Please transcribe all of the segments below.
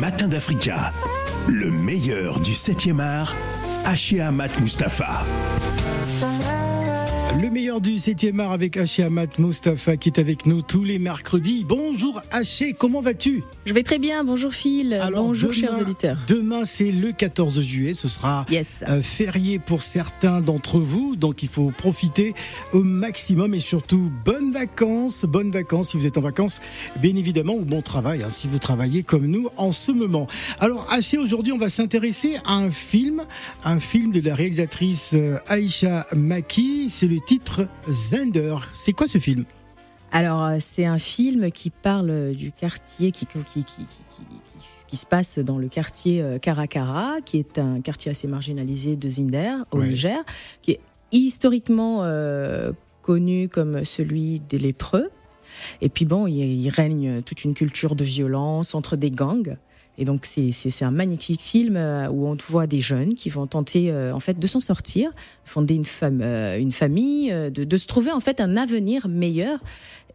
matins d'Africa. Le meilleur du 7e art, Haché Amat Mustafa. Le meilleur du 7e art avec Haché Amat Mustafa qui est avec nous tous les mercredis. Bonjour Haché, comment vas-tu? Je vais très bien, bonjour Phil, Alors, bonjour demain- chers auditeurs. Demain c'est le 14 juillet, ce sera Yes. euh, férié pour certains d'entre vous, donc il faut profiter au maximum et surtout bonnes vacances, bonnes vacances si vous êtes en vacances, bien évidemment, ou bon travail hein, si vous travaillez comme nous en ce moment. Alors Haché, aujourd'hui on va s'intéresser à un film, un film de la réalisatrice euh, Aïcha Maki, c'est le titre Zender. C'est quoi ce film? Alors euh, c'est un film qui parle du quartier qui, qui, se passe dans le quartier euh, Karakara, qui est un quartier assez marginalisé de Zinder au. Niger, qui est historiquement euh, connu comme celui des lépreux. Et puis bon, il règne toute une culture de violence entre des gangs. Et donc c'est un magnifique film euh, où on voit des jeunes qui vont tenter euh, en fait de s'en sortir, fonder une, euh, une famille, de, se trouver en fait un avenir meilleur.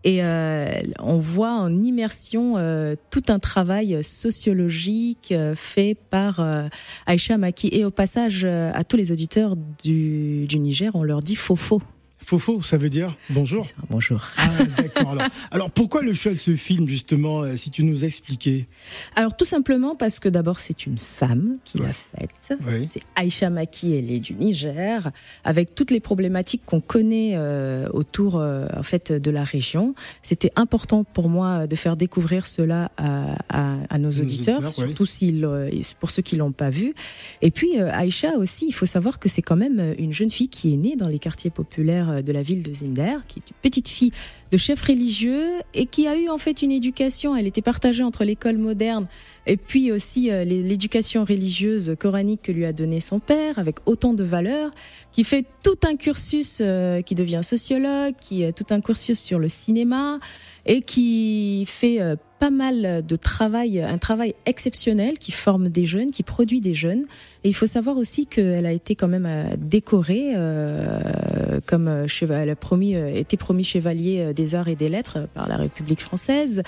Et on voit en immersion tout un travail sociologique fait par Aïcha Maki. Et au passage, à tous les auditeurs du, du Niger, on leur dit faux-faux. Fofo, ça veut dire bonjour. Bonjour. Ah, d'accord. Alors, alors, pourquoi le choix de ce film, justement, euh, si tu nous expliquais? Alors tout simplement parce que d'abord c'est une femme qui Ouais. l'a faite. Oui. C'est Aïcha Maki, elle est du Niger, avec toutes les problématiques qu'on connaît euh, autour euh, en fait de la région. C'était important pour moi de faire découvrir cela à, à- à nos Nos auditeurs, auditeurs, ouais. surtout s'ils, euh, pour ceux qui l'ont pas vu. Et puis euh, Aïcha aussi, il faut savoir que c'est quand même une jeune fille qui est née dans les quartiers populaires de la ville de Zinder, qui est une petite fille de chef religieux et qui a eu en fait une éducation. Elle était partagée entre l'école moderne et puis aussi euh, l'éducation religieuse coranique que lui a donné son père, avec autant de valeurs, qui fait tout un cursus, euh, qui devient sociologue, qui a tout un cursus sur le cinéma et qui fait euh, pas mal de travail, un travail exceptionnel, qui forme des jeunes, qui produit des jeunes. Et il faut savoir aussi qu'elle a été quand même euh, décorée euh, comme euh, elle a été promis chevalier des arts et des lettres par la République française.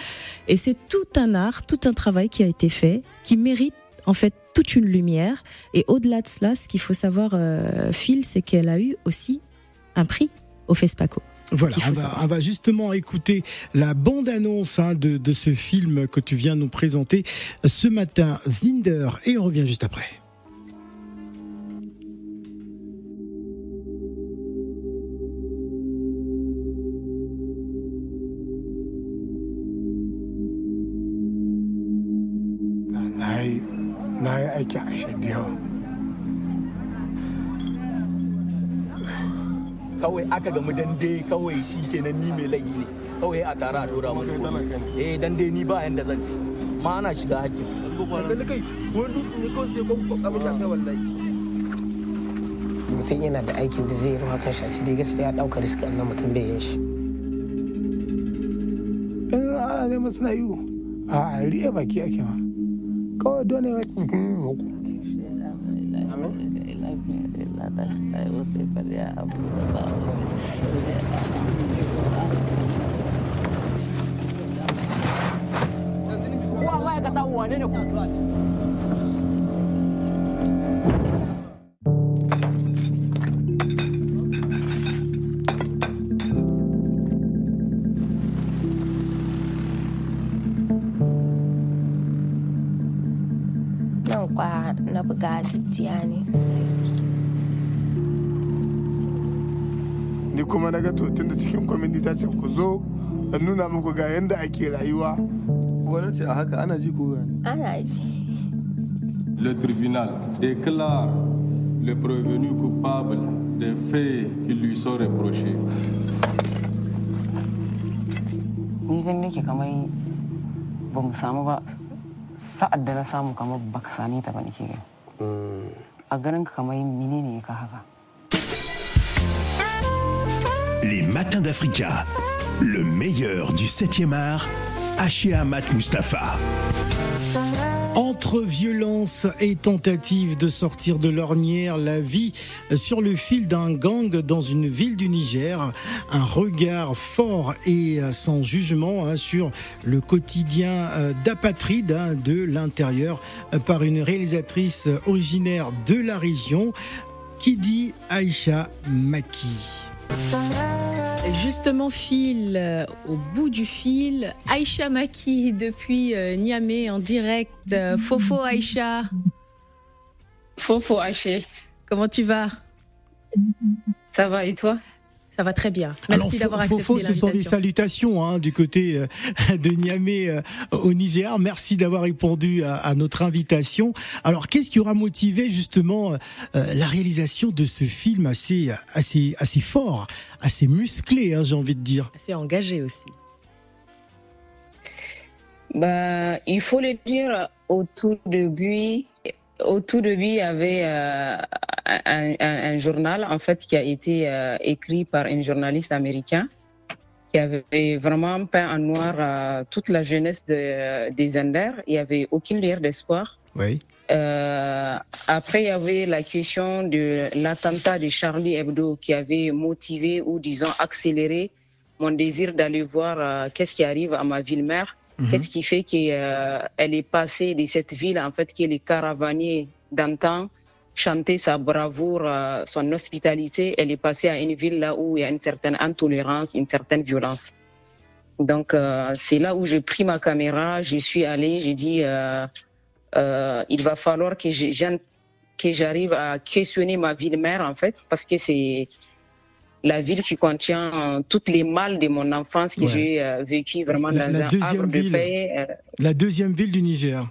Et c'est tout un art, tout un travail qui a été fait, qui mérite en fait toute une lumière. Et au-delà de cela, ce qu'il faut savoir, Phil, c'est qu'elle a eu aussi un prix au FESPACO. Voilà, on va, savoir. on va justement écouter la bande-annonce hein, de, de ce film que tu viens nous présenter ce matin, Zinder, et on revient juste après. na yi kawai aka gamu dande kawai shi kenan ni mai laifi ne. Kawai a tare a dora mun eh dande ni ba yanda zan ci. Ma ana shiga hakkin mutum yana da aikin da zai yi ruwa kan shi asiri gaskiya ya ɗauka riski na mutum bai yin shi. In ana neman suna yi a riya baki ake ma. Kawai dole la saya usi pada abu dabal sudah é Kowa ya ka tawo tá ne ne ku? Buga jijjiya ne. Ni kuma na ga to tun da cikin kwamiti ta ce ku zo in nuna muku ga yadda ake rayuwa. Wani ce a haka ana ji ko ana ji. Le tribunal déclare le prévenu coupable des faits qui lui sont reprochés. ni gani nake kamar ba mu samu ba. Sa'ad da na samu kamar baka same ta ba nake gani. Les matins d'Africa. Le meilleur du 7e art, Haché Amat Mustafa. Entre violence et tentative de sortir de l'ornière, la vie sur le fil d'un gang dans une ville du Niger, un regard fort et sans jugement hein, sur le quotidien euh, d'apatride hein, de l'intérieur euh, par une réalisatrice originaire de la région qui dit Aïcha Maki. Justement, fil euh, au bout du fil, Aïcha Maki depuis euh, Niamey en direct. Euh, Fofo Aïcha. Fofo Aïcha. Comment tu vas? Ça va et toi? Ça va très bien. Merci d'avoir accepté Fofo, ce sont des salutations hein, du côté euh, de Niamey euh, au Niger. Merci d'avoir répondu à, à, notre invitation. Alors, qu'est-ce qui aura motivé justement euh, la réalisation de ce film assez, assez, assez fort, assez musclé, hein, j'ai envie de dire? Assez engagé aussi. Bah, il faut le dire au tout début, au tout début, il y avait euh, un, un, un, journal en fait qui a été euh, écrit par un journaliste américain qui avait vraiment peint en noir euh, toute la jeunesse de, des Anders. Il n'y avait aucune lueur d'espoir. Oui. après, il y avait la question de l'attentat de Charlie Hebdo qui avait motivé ou disons accéléré mon désir d'aller voir qu'est-ce qui arrive à ma ville-mère. Mmh. Qu'est-ce qui fait qu'elle est passée de cette ville, en fait, qui est les caravaniers d'antan, chanter sa bravoure, euh, son hospitalité, elle est passée à une ville là où il y a une certaine intolérance, une certaine violence. Donc, euh, c'est là où j'ai pris ma caméra, j'y suis allée, j'ai dit, euh, il va falloir que j'arrive à questionner ma ville-mère, en fait, parce que c'est la ville qui contient toutes les mâles de mon enfance que ouais. j'ai euh, vécu vraiment la, dans la un deuxième arbre ville, de paix. Euh, la deuxième ville du Niger.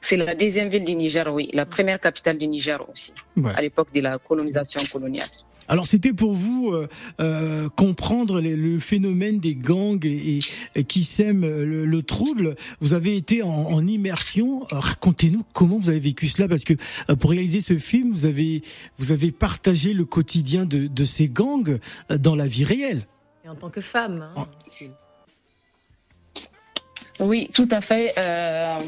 C'est la deuxième ville du Niger, oui. La première capitale du Niger aussi, ouais. à l'époque de la colonisation coloniale. Alors c'était pour vous euh, euh, comprendre les, le phénomène des gangs et, et qui sèment le, le, trouble. Vous avez été en, en immersion. Racontez-nous comment vous avez vécu cela, parce que euh, pour réaliser ce film, vous avez vous avez partagé le quotidien de, de ces gangs dans la vie réelle. Et en tant que femme. Hein. Oui, tout à fait. Euh,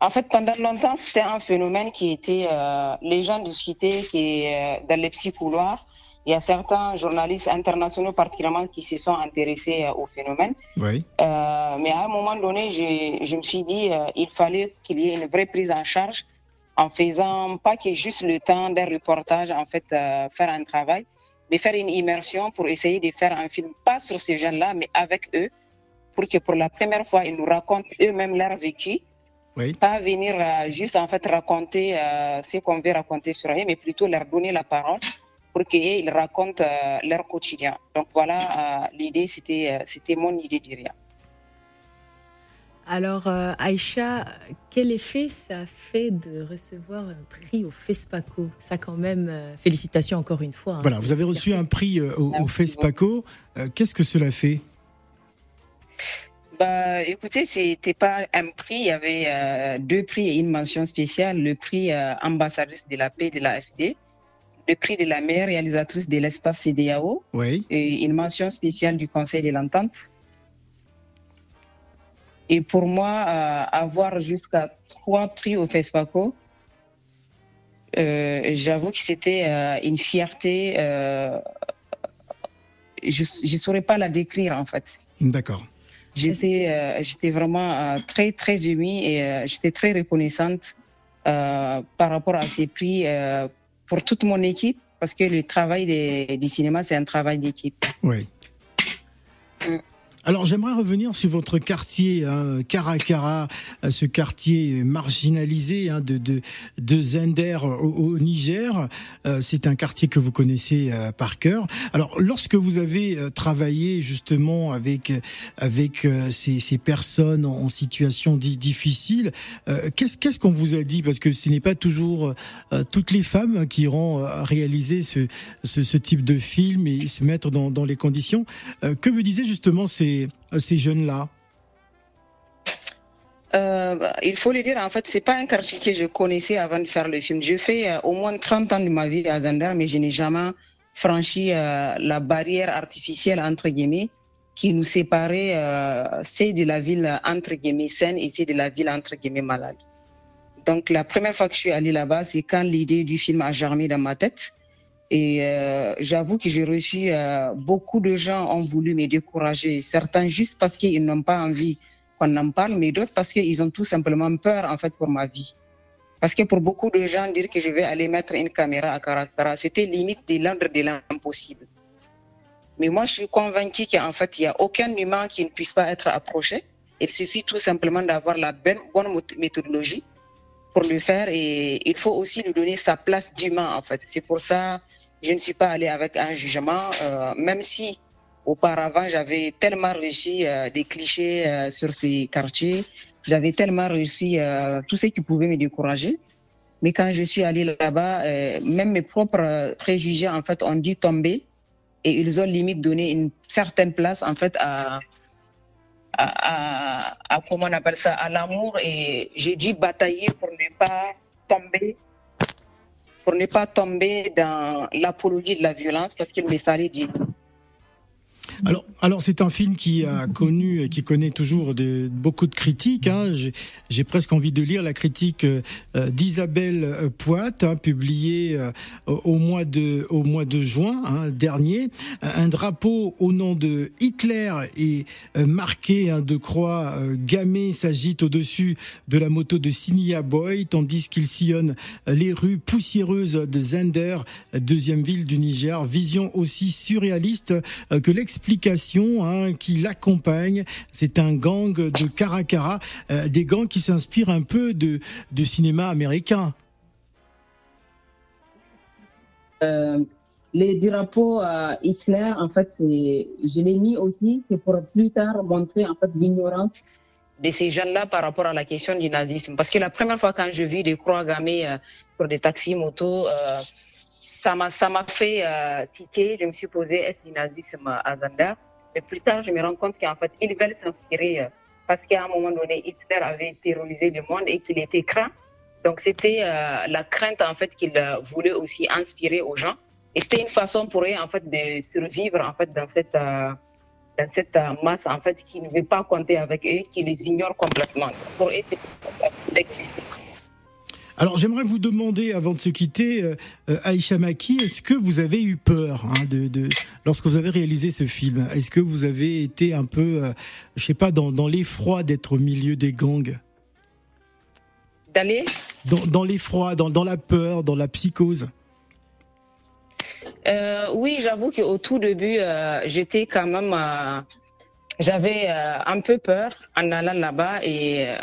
en fait, pendant longtemps, c'était un phénomène qui était, euh, les gens discutaient qui, euh, dans les petits couloirs. Il y a certains journalistes internationaux particulièrement qui se sont intéressés au phénomène. Oui. Euh, mais à un moment donné, je, je me suis dit il fallait qu'il y ait une vraie prise en charge en faisant pas que juste le temps d'un reportage, en fait, faire un travail, mais faire une immersion pour essayer de faire un film, pas sur ces jeunes-là, mais avec eux, pour que pour la première fois, ils nous racontent eux-mêmes leur vécu. Oui. Pas venir euh, juste en fait raconter euh, ce qu'on veut raconter sur eux, mais plutôt leur donner la parole pour qu'ils racontent euh, leur quotidien. Donc voilà, l'idée, c'était, c'était mon idée derrière. Alors, Aïcha, quel effet ça fait de recevoir un prix au FESPACO? Ça, quand même, félicitations encore une fois. Hein. Voilà, vous avez reçu un prix au, au FESPACO. Qu'est-ce que cela fait? Bah, écoutez, c'était pas un prix, il y avait euh, deux prix et une mention spéciale. Le prix euh, ambassadrice de la paix de l'AFD, le prix de la meilleure réalisatrice de l'espace CDAO oui. et une mention spéciale du Conseil de l'Entente. Et pour moi, euh, avoir jusqu'à trois prix au FESPACO, j'avoue que c'était une fierté. je ne saurais pas la décrire en fait. D'accord. J'étais, euh, j'étais vraiment euh, très, très émue et euh, j'étais très reconnaissante par rapport à ces prix pour toute mon équipe, parce que le travail des, du cinéma, c'est un travail d'équipe. Oui. Alors j'aimerais revenir sur votre quartier, hein, Caracara, ce quartier marginalisé hein, de, de, de Zender au, au Niger. Euh, c'est un quartier que vous connaissez euh, par cœur. Alors lorsque vous avez euh, travaillé justement avec avec ces, ces, personnes en, situation difficile, qu'est-ce qu'est-ce qu'on vous a dit? Parce que ce n'est pas toujours toutes les femmes qui iront réaliser ce, ce, ce, type de film et se mettre dans, dans les conditions. que vous disiez justement ces ces jeunes-là euh, il faut le dire, en fait, c'est pas un quartier que je connaissais avant de faire le film. J'ai fait euh, au moins 30 ans de ma vie à Zander, mais je n'ai jamais franchi euh, la barrière artificielle, entre guillemets, qui nous séparait, c'est de la ville, entre guillemets, saine et c'est de la ville, entre guillemets, malade. Donc la première fois que je suis allée là-bas, c'est quand l'idée du film a germé dans ma tête. Et euh, j'avoue que j'ai reçu euh, beaucoup de gens ont voulu me décourager. Certains juste parce qu'ils n'ont pas envie qu'on en parle, mais d'autres parce qu'ils ont tout simplement peur en fait pour ma vie. Parce que pour beaucoup de gens, dire que je vais aller mettre une caméra à Karakara, c'était limite de l'ordre de l'impossible. Mais moi, je suis convaincue qu'en fait, il n'y a aucun humain qui ne puisse pas être approché. Il suffit tout simplement d'avoir la bonne méthodologie pour le faire et il faut aussi lui donner sa place d'humain en fait. C'est pour ça je ne suis pas allée avec un jugement, euh, même si auparavant j'avais tellement réussi euh, des clichés euh, sur ces quartiers, j'avais tellement réussi tout ce qui pouvait me décourager. Mais quand je suis allée là-bas, même mes propres préjugés en fait ont dû tomber et ils ont limite donné une certaine place en fait à à, à, comment on appelle ça, à l'amour et j'ai dû batailler pour ne pas tomber, pour ne pas tomber dans l'apologie de la violence parce qu'il me fallait dire alors, alors c'est un film qui a connu, qui connaît toujours de, beaucoup de critiques. Hein. J'ai presque envie de lire la critique euh, d'Isabelle euh, Poite, hein, publiée euh, au mois de au mois de juin hein, dernier. Un drapeau au nom de Hitler est marqué hein, de croix gammée s'agite au-dessus de la moto de Sinia Boy, tandis qu'il sillonne les rues poussiéreuses de Zender, deuxième ville du Niger. Vision aussi surréaliste que l'expérience explication hein, qui l'accompagne. C'est un gang de Caracara, euh, des gangs qui s'inspirent un peu de, cinéma américain. Euh, les drapeaux à Hitler, en fait, je l'ai mis aussi, c'est pour plus tard montrer en fait l'ignorance de ces jeunes-là par rapport à la question du nazisme. Parce que la première fois quand je vis des croix gammées euh, sur des taxis motos, ça m'a ça m'a fait euh, tiquer. Je me suis posé est-ce du nazisme à Zander Mais plus tard, je me rends compte qu'en fait, ils veulent s'inspirer euh, parce qu'à un moment donné, Hitler avait terrorisé le monde et qu'il était craint. Donc c'était euh, la crainte en fait qu'il voulait aussi inspirer aux gens. Et c'était une façon pour eux en fait de survivre en fait dans cette dans cette masse en fait qui ne veut pas compter avec eux, qui les ignore complètement. Pour eux, c'est alors j'aimerais vous demander, avant de se quitter, euh, euh, Aïcha Maki, est-ce que vous avez eu peur hein, de, de, lorsque vous avez réalisé ce film? Est-ce que vous avez été un peu, euh, je sais pas, dans, dans l'effroi d'être au milieu des gangs? D'aller? Dans, dans l'effroi, dans, dans la peur, dans la psychose? Oui, j'avoue qu'au tout début, j'étais quand même j'avais euh, un peu peur en allant là-bas et euh,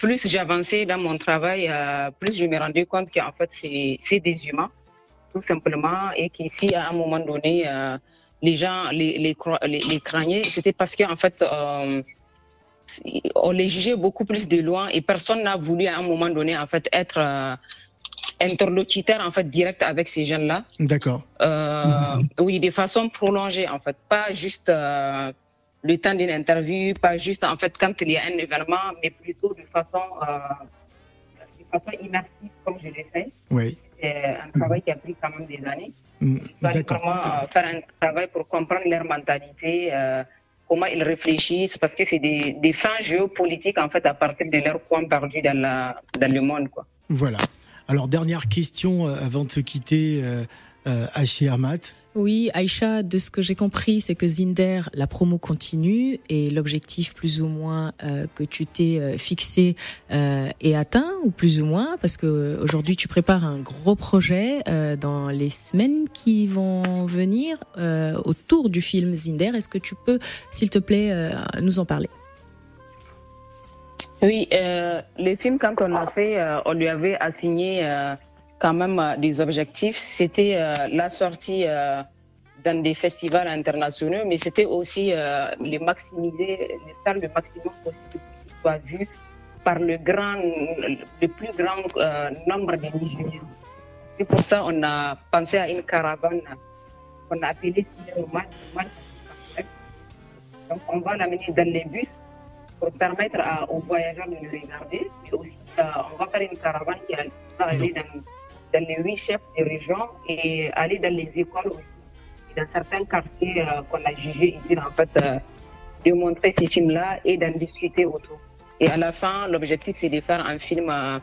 plus j'avançais dans mon travail, euh, plus je me rendais compte qu'en fait c'est des humains tout simplement et qu'ici à un moment donné les gens les les, c'était parce qu'en fait on les jugeait beaucoup plus de loin et personne n'a voulu à un moment donné en fait être interlocuteur en fait direct avec ces jeunes-là. D'accord. Oui, de façon prolongée en fait, pas juste le temps d'une interview, pas juste en fait quand il y a un événement, mais plutôt de façon, euh, de façon immersive comme je l'ai fait. Oui. C'est un travail qui a pris quand même des années. Mm, vraiment euh, faire un travail pour comprendre leur mentalité, euh, comment ils réfléchissent, parce que c'est des, des, fins géopolitiques en fait à partir de leur coin perdu dans, la, dans le monde. Quoi. Voilà. Alors dernière question euh, avant de se quitter, euh, euh, oui, Aïcha, de ce que j'ai compris, c'est que Zinder, la promo continue et l'objectif plus ou moins euh, que tu t'es euh, fixé euh, est atteint ou plus ou moins parce que aujourd'hui tu prépares un gros projet dans les semaines qui vont venir autour du film Zinder. Est-ce que tu peux, s'il te plaît, nous en parler? Oui, le film quand on l'a fait, on lui avait assigné quand même euh, des objectifs. C'était euh, la sortie euh, dans des festivals internationaux, mais c'était aussi les maximiser, les faire le maximum possible pour qu'il soit vu par le grand, le plus grand nombre de Nigériens. C'est pour ça qu'on a pensé à une caravane qu'on a appelée Donc on va l'amener dans les bus pour permettre aux voyageurs de le regarder, mais aussi on va faire une caravane qui va aller dans dans les huit chefs de région et aller dans les écoles aussi, dans certains quartiers euh, qu'on a jugé utile en fait euh, de montrer ces films-là et d'en discuter autour. Et à la fin, l'objectif c'est de faire un film euh,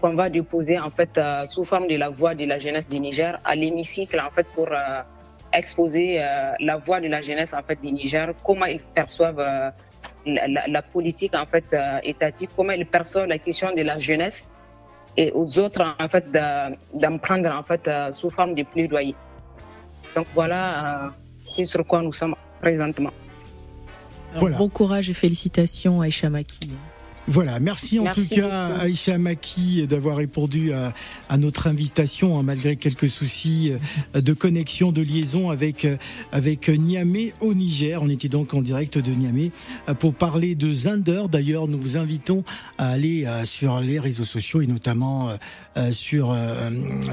qu'on va déposer en fait sous forme de la voix de la jeunesse du Niger à l'hémicycle en fait pour exposer la voix de la jeunesse en fait du Niger, comment ils perçoivent la, la, politique en fait étatique, comment ils perçoivent la question de la jeunesse et aux autres en fait d'en prendre en fait sous forme de plaidoyer. Donc voilà c'est sur quoi nous sommes présentement. voilà. Bon courage et félicitations Aïcha Maki. Voilà, merci en tout cas beaucoup. Aïcha Maki d'avoir répondu à, à, notre invitation, hein, malgré quelques soucis euh, de connexion, de liaison avec, euh, avec Niamey au Niger. On était donc en direct de Niamey euh, pour parler de Zinder. D'ailleurs, nous vous invitons à aller sur les réseaux sociaux et notamment sur,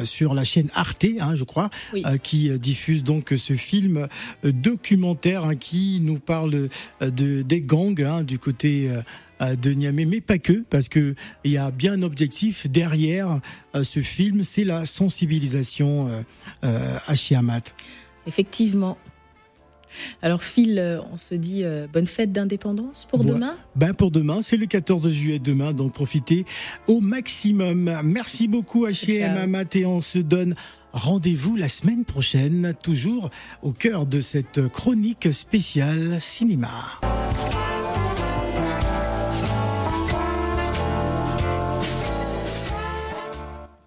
sur la chaîne Arte, hein, je crois, oui. qui diffuse donc ce film documentaire hein, qui nous parle de, des gangs hein, du côté de Niamey, mais pas que, parce que il y a bien un objectif derrière euh, ce film, c'est la sensibilisation euh, euh, à Chiamat. Effectivement. Alors Phil, on se dit euh, bonne fête d'indépendance pour ouais. demain Ben pour demain, c'est le 14 juillet demain, donc profitez au maximum. Merci beaucoup H&M Amat et on se donne rendez-vous la semaine prochaine, toujours au cœur de cette chronique spéciale cinéma.